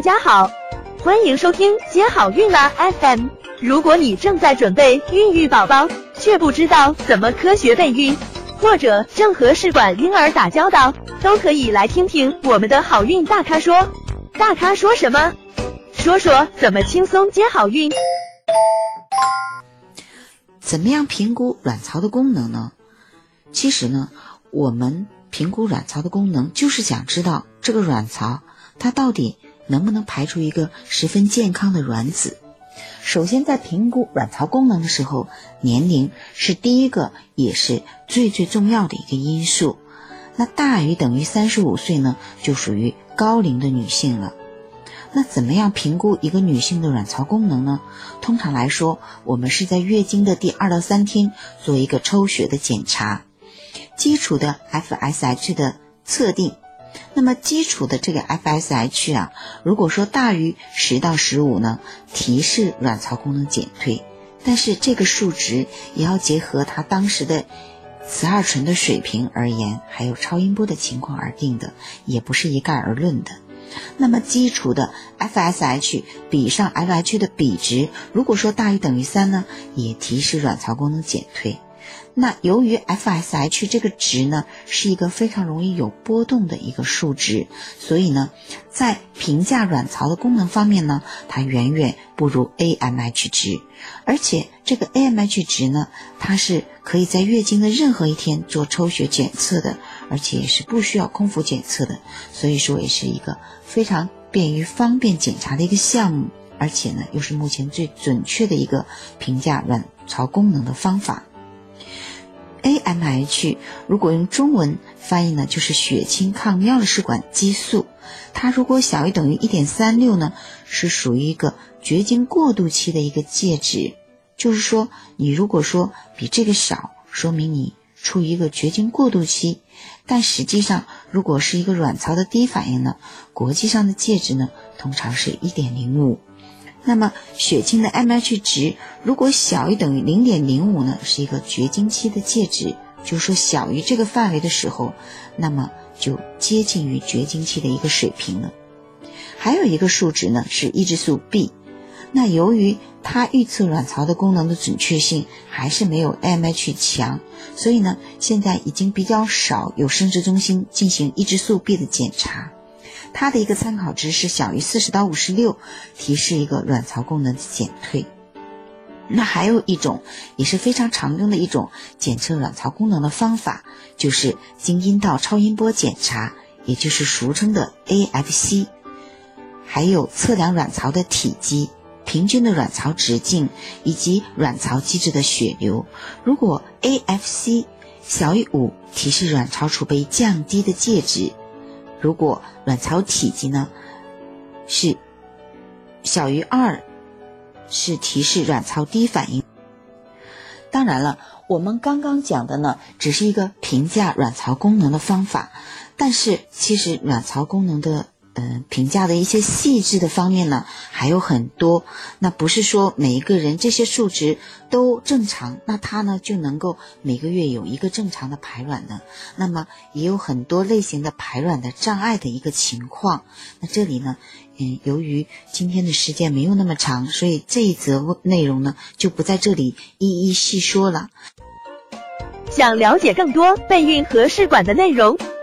大家好，欢迎收听接好运啦 FM。如果你正在准备孕育宝宝，却不知道怎么科学备孕，或者正和试管婴儿打交道，都可以来听听我们的好运大咖说。大咖说什么？说说怎么轻松接好运。怎么样评估卵巢的功能呢？其实呢，我们评估卵巢的功能，就是想知道这个卵巢它到底能不能排出一个十分健康的卵子。首先，在评估卵巢功能的时候，年龄是第一个，也是最最重要的一个因素。那大于等于三十五岁呢，就属于高龄的女性了。那怎么样评估一个女性的卵巢功能呢？通常来说，我们是在月经的第二到三天做一个抽血的检查，基础的 FSH 的测定。那么基础的这个 FSH 啊，如果说大于十到十五呢，提示卵巢功能减退。但是这个数值也要结合它当时的雌二醇的水平而言，还有超音波的情况而定的，也不是一概而论的。那么基础的 FSH 比上 FH 的比值，如果说大于等于三呢，也提示卵巢功能减退。那由于 FSH 这个值呢是一个非常容易有波动的一个数值，所以呢，在评价卵巢的功能方面呢，它远远不如 AMH 值。而且这个 AMH 值呢，它是可以在月经的任何一天做抽血检测的，而且也是不需要空腹检测的，所以说也是一个非常便于方便检查的一个项目，而且呢，又是目前最准确的一个评价卵巢功能的方法。AMH 如果用中文翻译呢，就是血清抗尿的试管激素。它如果小于等于一点三六呢，是属于一个绝经过渡期的一个介质。就是说，你如果说比这个少，说明你处于一个绝经过渡期。但实际上，如果是一个卵巢的低反应呢，国际上的介质呢，通常是一点零五。那么血清的 MH 值如果小于等于零点零五呢，是一个绝经期的介质，就是说小于这个范围的时候，那么就接近于绝经期的一个水平了。还有一个数值呢是抑制素 B，那由于它预测卵巢的功能的准确性还是没有 MH 强，所以呢现在已经比较少有生殖中心进行抑制素 B 的检查。它的一个参考值是小于四十到五十六，提示一个卵巢功能的减退。那还有一种也是非常常用的一种检测卵巢功能的方法，就是经阴道超音波检查，也就是俗称的 AFC。还有测量卵巢的体积、平均的卵巢直径以及卵巢机制的血流。如果 AFC 小于五，提示卵巢储备降低的介质。如果卵巢体积呢是小于二，是提示卵巢低反应。当然了，我们刚刚讲的呢，只是一个评价卵巢功能的方法，但是其实卵巢功能的。嗯，评价的一些细致的方面呢还有很多。那不是说每一个人这些数值都正常，那他呢就能够每个月有一个正常的排卵的。那么也有很多类型的排卵的障碍的一个情况。那这里呢，嗯，由于今天的时间没有那么长，所以这一则内容呢就不在这里一一细说了。想了解更多备孕和试管的内容。